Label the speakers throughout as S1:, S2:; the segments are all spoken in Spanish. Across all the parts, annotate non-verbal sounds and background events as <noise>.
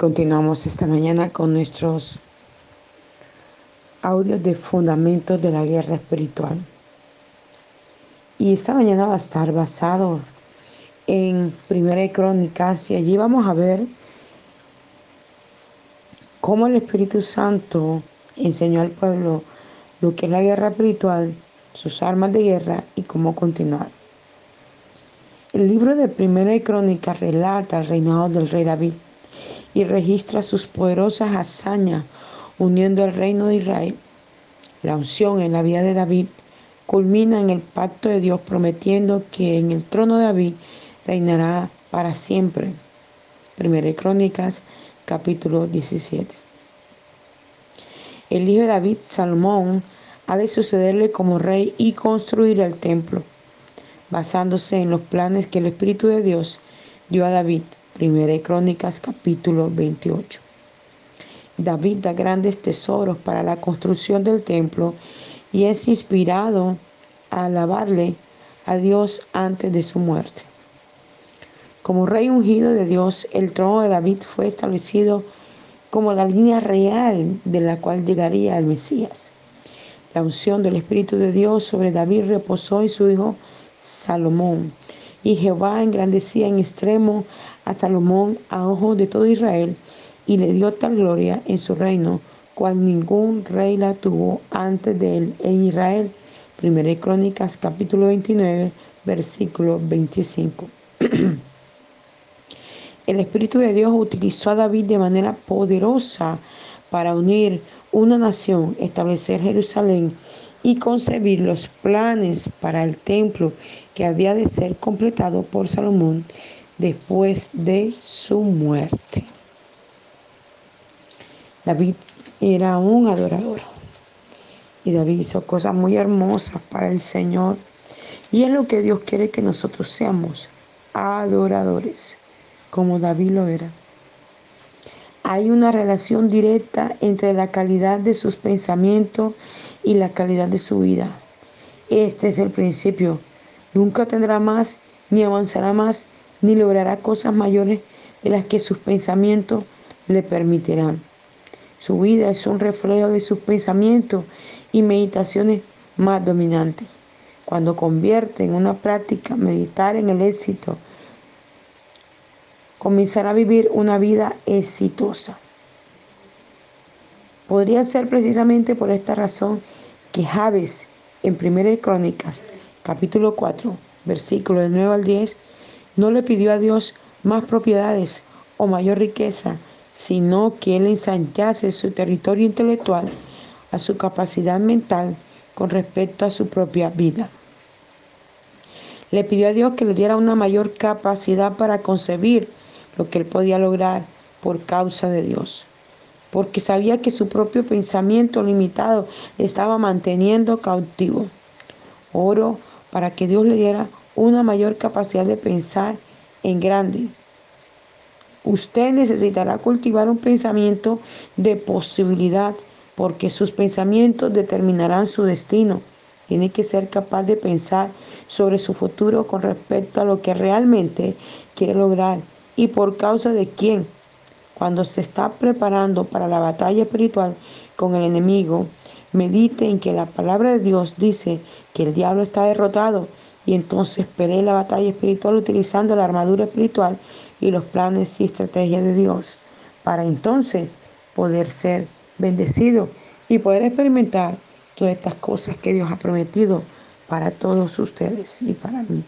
S1: Continuamos esta mañana con nuestros audios de fundamentos de la guerra espiritual. Y esta mañana va a estar basado en Primera de Crónicas y allí vamos a ver cómo el Espíritu Santo enseñó al pueblo lo que es la guerra espiritual, sus armas de guerra y cómo continuar. El libro de Primera de Crónicas relata el reinado del rey David y registra sus poderosas hazañas uniendo el reino de Israel. La unción en la vida de David culmina en el pacto de Dios prometiendo que en el trono de David reinará para siempre. Primera de Crónicas, capítulo 17. El hijo de David, Salomón, ha de sucederle como rey y construir el templo, basándose en los planes que el Espíritu de Dios dio a David Primera Crónicas capítulo 28. David da grandes tesoros para la construcción del templo y es inspirado a alabarle a Dios antes de su muerte. Como rey ungido de Dios, el trono de David fue establecido como la línea real de la cual llegaría el Mesías. La unción del Espíritu de Dios sobre David reposó en su hijo Salomón, y Jehová engrandecía en extremo a Salomón a ojos de todo Israel y le dio tal gloria en su reino cual ningún rey la tuvo antes de él en Israel. Primera Crónicas capítulo 29 versículo 25. <clears throat> El Espíritu de Dios utilizó a David de manera poderosa para unir una nación, establecer Jerusalén y concebir los planes para el templo que había de ser completado por Salomón después de su muerte. David era un adorador y David hizo cosas muy hermosas para el Señor y es lo que Dios quiere que nosotros seamos, adoradores, como David lo era. Hay una relación directa entre la calidad de sus pensamientos y la calidad de su vida. Este es el principio. Nunca tendrá más, ni avanzará más, ni logrará cosas mayores de las que sus pensamientos le permitirán. Su vida es un reflejo de sus pensamientos y meditaciones más dominantes. Cuando convierte en una práctica meditar en el éxito, comenzará a vivir una vida exitosa. Podría ser precisamente por esta razón que Javes en 1 Crónicas, capítulo 4, versículo del 9 al 10, no le pidió a Dios más propiedades o mayor riqueza, sino que él ensanchase su territorio intelectual a su capacidad mental con respecto a su propia vida. Le pidió a Dios que le diera una mayor capacidad para concebir lo que él podía lograr por causa de Dios, porque sabía que su propio pensamiento limitado estaba manteniendo cautivo. Oro para que Dios le diera una mayor capacidad de pensar en grande. Usted necesitará cultivar un pensamiento de posibilidad porque sus pensamientos determinarán su destino. Tiene que ser capaz de pensar sobre su futuro con respecto a lo que realmente quiere lograr y por causa de quién. Cuando se está preparando para la batalla espiritual con el enemigo, medite en que la palabra de Dios dice que el diablo está derrotado y entonces pelee la batalla espiritual utilizando la armadura espiritual y los planes y estrategias de Dios para entonces poder ser bendecido y poder experimentar todas estas cosas que Dios ha prometido para todos ustedes y para mí.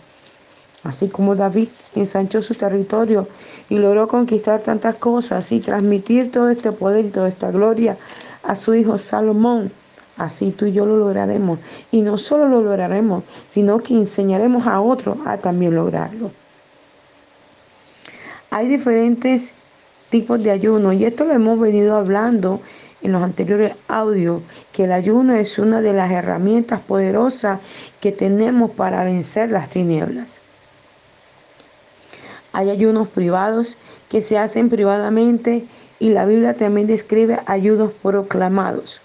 S1: Así como David ensanchó su territorio y logró conquistar tantas cosas y transmitir todo este poder y toda esta gloria a su hijo Salomón, Así tú y yo lo lograremos. Y no solo lo lograremos, sino que enseñaremos a otros a también lograrlo. Hay diferentes tipos de ayuno y esto lo hemos venido hablando en los anteriores audios, que el ayuno es una de las herramientas poderosas que tenemos para vencer las tinieblas. Hay ayunos privados que se hacen privadamente y la Biblia también describe ayunos proclamados.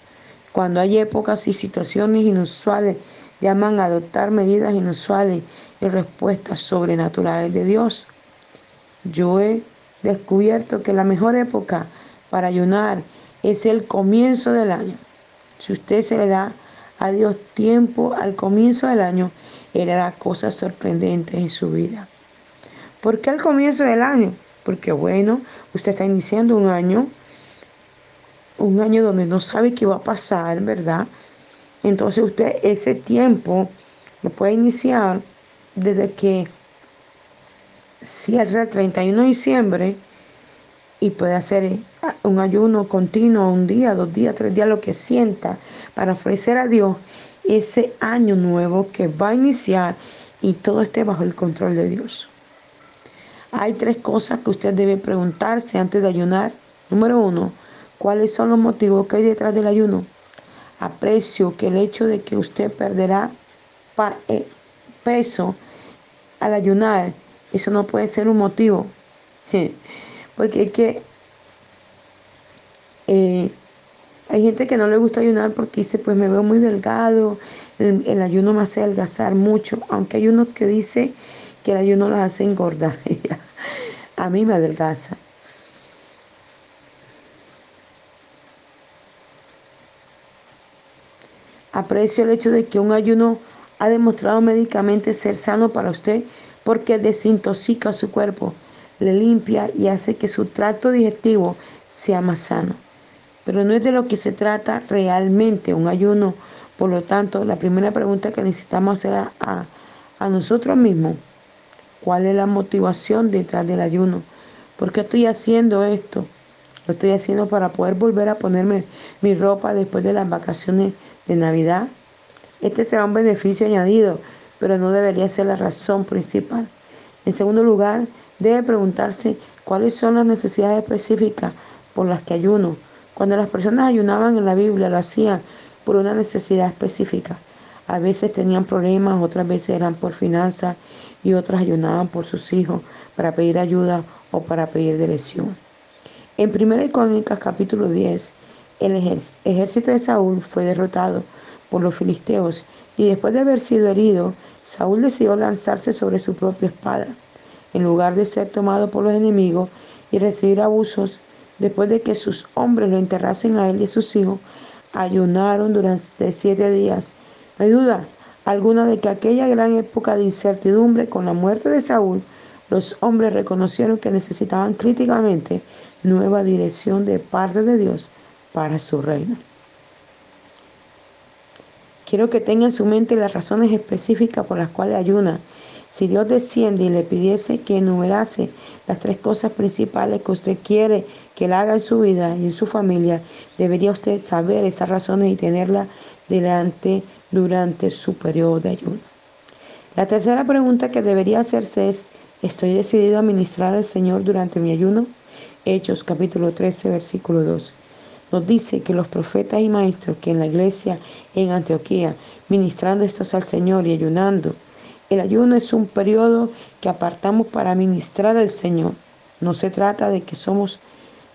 S1: Cuando hay épocas y situaciones inusuales, llaman a adoptar medidas inusuales y respuestas sobrenaturales de Dios. Yo he descubierto que la mejor época para ayunar es el comienzo del año. Si usted se le da a Dios tiempo al comienzo del año, Él hará cosas sorprendentes en su vida. ¿Por qué al comienzo del año? Porque bueno, usted está iniciando un año, un año donde no sabe qué va a pasar, ¿verdad? Entonces usted ese tiempo lo puede iniciar desde que cierra el 31 de diciembre y puede hacer un ayuno continuo, un día, dos días, tres días, lo que sienta, para ofrecer a Dios ese año nuevo que va a iniciar y todo esté bajo el control de Dios. Hay tres cosas que usted debe preguntarse antes de ayunar. Número uno, ¿cuáles son los motivos que hay detrás del ayuno? Aprecio que el hecho de que usted perderá eh, peso al ayunar, eso no puede ser un motivo. <laughs> Porque es que eh, hay gente que no le gusta ayunar porque dice, pues me veo muy delgado, el, ayuno me hace adelgazar mucho, aunque hay unos que dice que el ayuno los hace engordar. <laughs> A mí me adelgaza. Aprecio el hecho de que un ayuno ha demostrado médicamente ser sano para usted porque desintoxica su cuerpo, le limpia y hace que su tracto digestivo sea más sano. Pero no es de lo que se trata realmente un ayuno. Por lo tanto, la primera pregunta que necesitamos hacer a, a nosotros mismos, ¿cuál es la motivación detrás del ayuno? ¿Por qué estoy haciendo esto? Lo estoy haciendo para poder volver a ponerme mi ropa después de las vacaciones de Navidad. Este será un beneficio añadido, pero no debería ser la razón principal. En segundo lugar, debe preguntarse cuáles son las necesidades específicas por las que ayuno. Cuando las personas ayunaban en la Biblia, lo hacían por una necesidad específica. A veces tenían problemas, otras veces eran por finanzas y otras ayunaban por sus hijos para pedir ayuda o para pedir dirección. En 1 Crónicas capítulo 10, el ejército de Saúl fue derrotado por los filisteos y después de haber sido herido, Saúl decidió lanzarse sobre su propia espada. En lugar de ser tomado por los enemigos y recibir abusos, después de que sus hombres lo enterrasen a él y a sus hijos, ayunaron durante siete días. No hay duda alguna de que aquella gran época de incertidumbre con la muerte de Saúl los hombres reconocieron que necesitaban críticamente nueva dirección de parte de Dios para su reino. Quiero que tenga en su mente las razones específicas por las cuales ayuna. Si Dios desciende y le pidiese que enumerase las tres cosas principales que usted quiere que él haga en su vida y en su familia, debería usted saber esas razones y tenerlas delante durante su periodo de ayuno. La tercera pregunta que debería hacerse es, ¿Estoy decidido a ministrar al Señor durante mi ayuno? Hechos capítulo 13, versículo 2. Nos dice que los profetas y maestros que en la iglesia en Antioquía, ministrando estos al Señor y ayunando, el ayuno es un periodo que apartamos para ministrar al Señor. No se trata de que somos,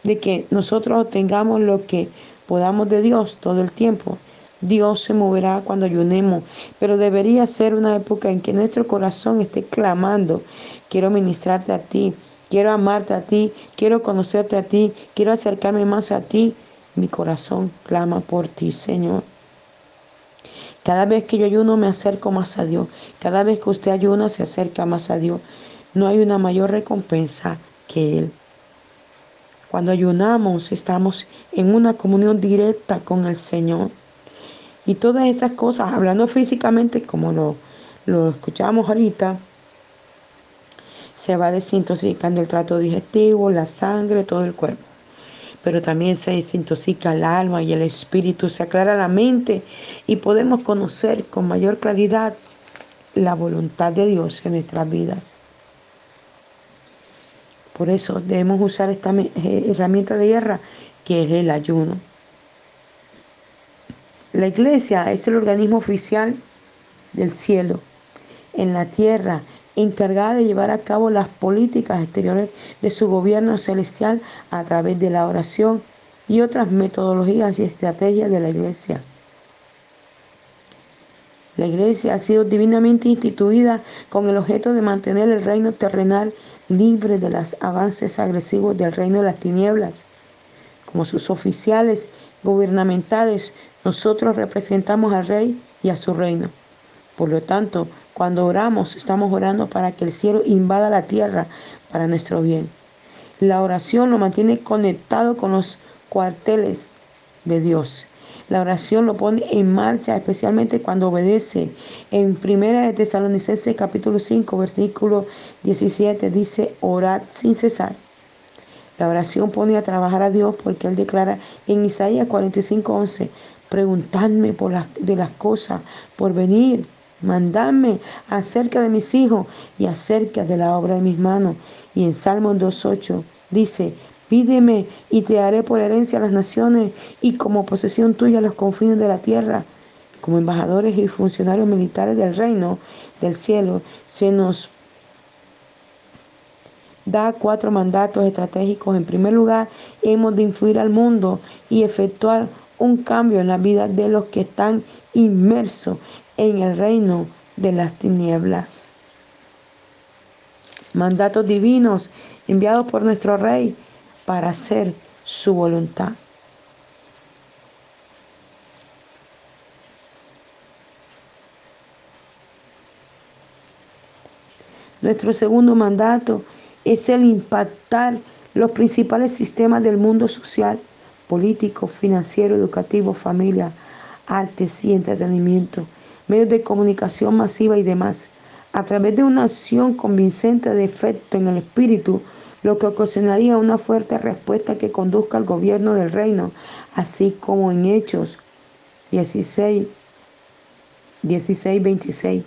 S1: de que nosotros obtengamos lo que podamos de Dios todo el tiempo, Dios se moverá cuando ayunemos, pero debería ser una época en que nuestro corazón esté clamando, quiero ministrarte a ti, quiero amarte a ti, quiero conocerte a ti, quiero acercarme más a ti. Mi corazón clama por ti, Señor. Cada vez que yo ayuno me acerco más a Dios. Cada vez que usted ayuna se acerca más a Dios. No hay una mayor recompensa que Él. Cuando ayunamos estamos en una comunión directa con el Señor. Y todas esas cosas, hablando físicamente, como lo, lo escuchamos ahorita, se va desintoxicando el trato digestivo, la sangre, todo el cuerpo. Pero también se desintoxica el alma y el espíritu, se aclara la mente y podemos conocer con mayor claridad la voluntad de Dios en nuestras vidas. Por eso debemos usar esta eh, herramienta de guerra que es el ayuno. La iglesia es el organismo oficial del cielo en la tierra, encargada de llevar a cabo las políticas exteriores de su gobierno celestial a través de la oración y otras metodologías y estrategias de la iglesia. La iglesia ha sido divinamente instituida con el objeto de mantener el reino terrenal libre de los avances agresivos del reino de las tinieblas. Como sus oficiales gubernamentales, nosotros representamos al rey y a su reino. Por lo tanto, cuando oramos, estamos orando para que el cielo invada la tierra para nuestro bien. La oración lo mantiene conectado con los cuarteles de Dios. La oración lo pone en marcha, especialmente cuando obedece. En 1 de Tesalonicenses capítulo 5, versículo 17 dice, orad sin cesar. La oración pone a trabajar a Dios porque Él declara en Isaías 45, 11, preguntadme por de las cosas por venir, mandadme acerca de mis hijos y acerca de la obra de mis manos. Y en Salmo 2.8 dice, Pídeme y te haré por herencia a las naciones y como posesión tuya los confines de la tierra. Como embajadores y funcionarios militares del reino del cielo, se nos da cuatro mandatos estratégicos. En primer lugar, hemos de influir al mundo y efectuar un cambio en la vida de los que están inmersos en el reino de las tinieblas. Mandatos divinos enviados por nuestro Rey para hacer su voluntad. Nuestro segundo mandato es el impactar los principales sistemas del mundo social, político, financiero, educativo, familia, artes y entretenimiento, medios de comunicación masiva y demás, a través de una acción convincente de efecto en el espíritu lo que ocasionaría una fuerte respuesta que conduzca al gobierno del reino, así como en Hechos 16, 16, 26.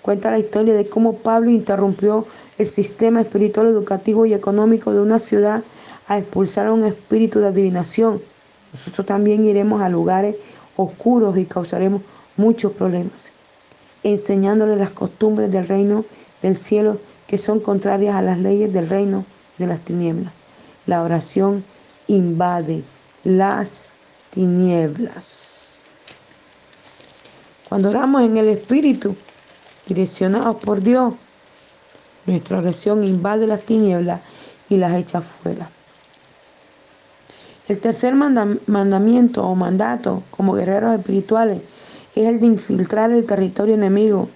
S1: Cuenta la historia de cómo Pablo interrumpió el sistema espiritual, educativo y económico de una ciudad a expulsar a un espíritu de adivinación. Nosotros también iremos a lugares oscuros y causaremos muchos problemas, enseñándole las costumbres del reino del cielo que son contrarias a las leyes del reino de las tinieblas. La oración invade las tinieblas. Cuando oramos en el Espíritu, direccionados por Dios, nuestra oración invade las tinieblas y las echa fuera. El tercer mandamiento o mandato como guerreros espirituales es el de infiltrar el territorio enemigo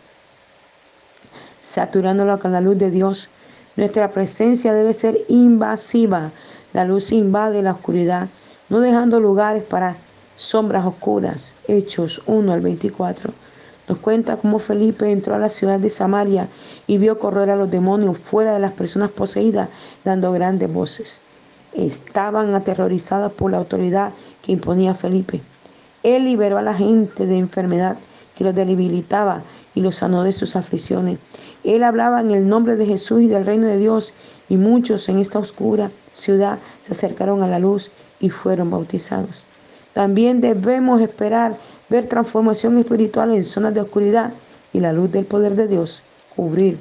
S1: saturándolo con la luz de Dios. Nuestra presencia debe ser invasiva. La luz invade la oscuridad, no dejando lugares para sombras oscuras. Hechos 1 al 24. Nos cuenta cómo Felipe entró a la ciudad de Samaria y vio correr a los demonios fuera de las personas poseídas, dando grandes voces. Estaban aterrorizadas por la autoridad que imponía Felipe. Él liberó a la gente de enfermedad que los debilitaba y los sanó de sus aflicciones. Él hablaba en el nombre de Jesús y del reino de Dios, y muchos en esta oscura ciudad se acercaron a la luz y fueron bautizados. También debemos esperar ver transformación espiritual en zonas de oscuridad y la luz del poder de Dios cubrir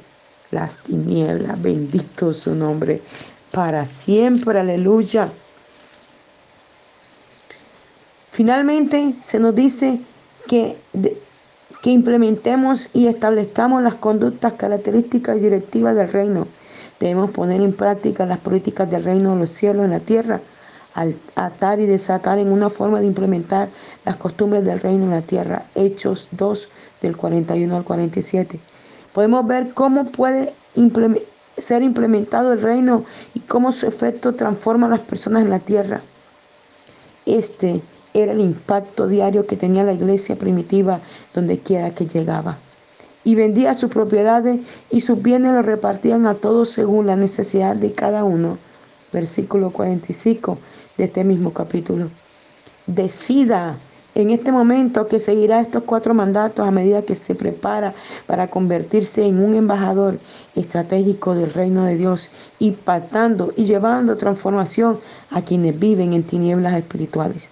S1: las tinieblas. Bendito su nombre para siempre. Aleluya. Finalmente se nos dice que implementemos y establezcamos las conductas características y directivas del reino. Debemos poner en práctica las políticas del reino de los cielos en la tierra, atar y desatar en una forma de implementar las costumbres del reino en la tierra. Hechos 2 del 41 al 47. Podemos ver cómo puede ser implementado el reino y cómo su efecto transforma a las personas en la tierra. Este era el impacto diario que tenía la iglesia primitiva donde quiera que llegaba. Y vendía sus propiedades y sus bienes los repartían a todos según la necesidad de cada uno. Versículo 45 de este mismo capítulo. Decida en este momento que seguirá estos cuatro mandatos a medida que se prepara para convertirse en un embajador estratégico del reino de Dios, impactando y llevando transformación a quienes viven en tinieblas espirituales.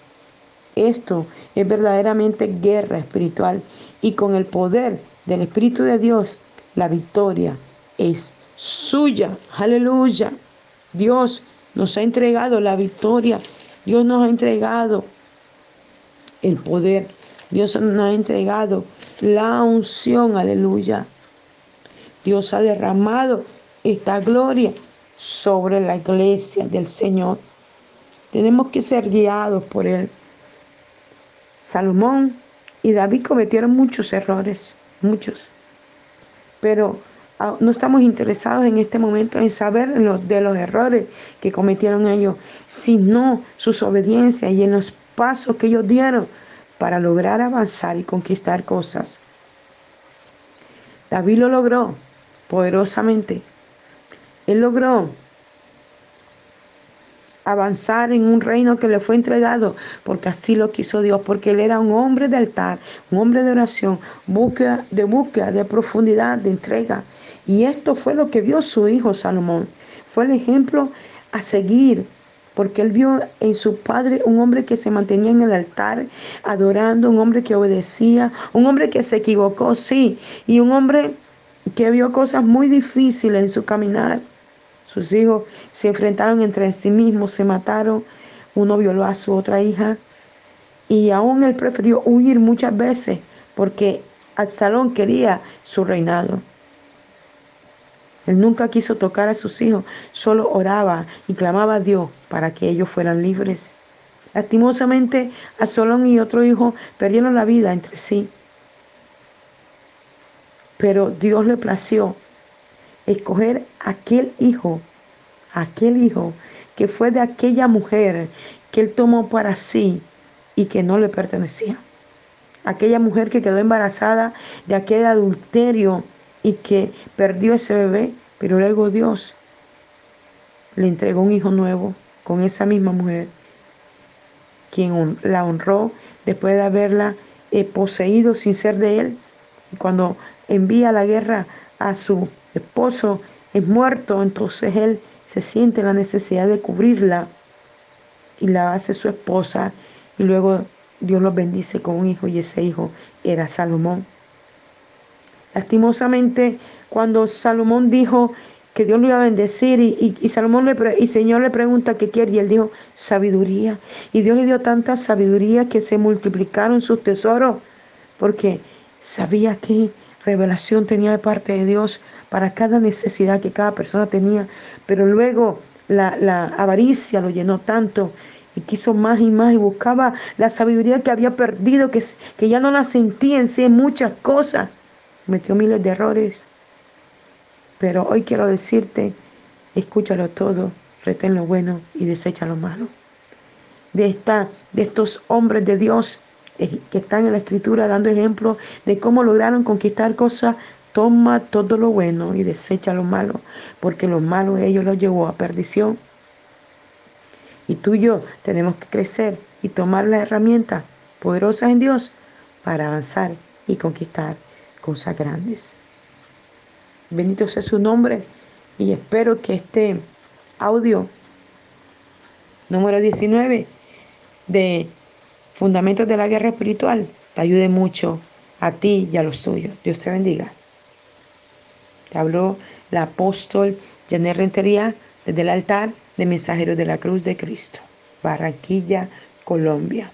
S1: Esto es verdaderamente guerra espiritual y con el poder del Espíritu de Dios, la victoria es suya. Aleluya. Dios nos ha entregado la victoria. Dios nos ha entregado el poder. Dios nos ha entregado la unción, aleluya. Dios ha derramado esta gloria sobre la iglesia del Señor. Tenemos que ser guiados por Él. Salomón y David cometieron muchos errores, muchos. Pero ah, no estamos interesados en este momento en saber de los errores que cometieron ellos, sino sus obediencias y en los pasos que ellos dieron para lograr avanzar y conquistar cosas. David lo logró poderosamente. Él logró avanzar en un reino que le fue entregado, porque así lo quiso Dios, porque él era un hombre de altar, un hombre de oración, de búsqueda, de profundidad, de entrega. Y esto fue lo que vio su hijo Salomón. Fue el ejemplo a seguir, porque él vio en su padre un hombre que se mantenía en el altar adorando, un hombre que obedecía, un hombre que se equivocó, sí, y un hombre que vio cosas muy difíciles en su caminar sus hijos se enfrentaron entre sí mismos, se mataron. Uno violó a su otra hija. Y aún él prefirió huir muchas veces porque Absalón quería su reinado. Él nunca quiso tocar a sus hijos, solo oraba y clamaba a Dios para que ellos fueran libres. Lastimosamente, Absalón y otro hijo perdieron la vida entre sí. Pero Dios le plació escoger aquel hijo, aquel hijo que fue de aquella mujer que él tomó para sí y que no le pertenecía. Aquella mujer que quedó embarazada de aquel adulterio y que perdió ese bebé, pero luego Dios le entregó un hijo nuevo con esa misma mujer, quien la honró después de haberla eh, poseído sin ser de él. Y cuando envía la guerra a su esposo es muerto, entonces él se siente la necesidad de cubrirla y la hace su esposa y luego Dios los bendice con un hijo y ese hijo era Salomón. Lastimosamente, cuando Salomón dijo que Dios lo iba a bendecir y, Salomón le y Señor le pregunta qué quiere y él dijo sabiduría. Y Dios le dio tanta sabiduría que se multiplicaron sus tesoros porque sabía que revelación tenía de parte de Dios para cada necesidad que cada persona tenía, pero luego la, avaricia lo llenó tanto y quiso más y más y buscaba la sabiduría que había perdido, que, que ya no la sentía en sí en muchas cosas. Metió miles de errores. Pero hoy quiero decirte, escúchalo todo, retén lo bueno y desecha lo malo. De, esta, de estos hombres de Dios que están en la escritura dando ejemplo de cómo lograron conquistar cosas Toma todo lo bueno y desecha lo malo, porque lo malo ellos lo llevó a perdición. Y tú y yo tenemos que crecer y tomar las herramientas poderosas en Dios para avanzar y conquistar cosas grandes. Bendito sea su nombre y espero que este audio número 19 de Fundamentos de la Guerra Espiritual te ayude mucho a ti y a los tuyos. Dios te bendiga. Te habló la apóstol Janet Rentería desde el altar de Mensajeros de la Cruz de Cristo, Barranquilla, Colombia.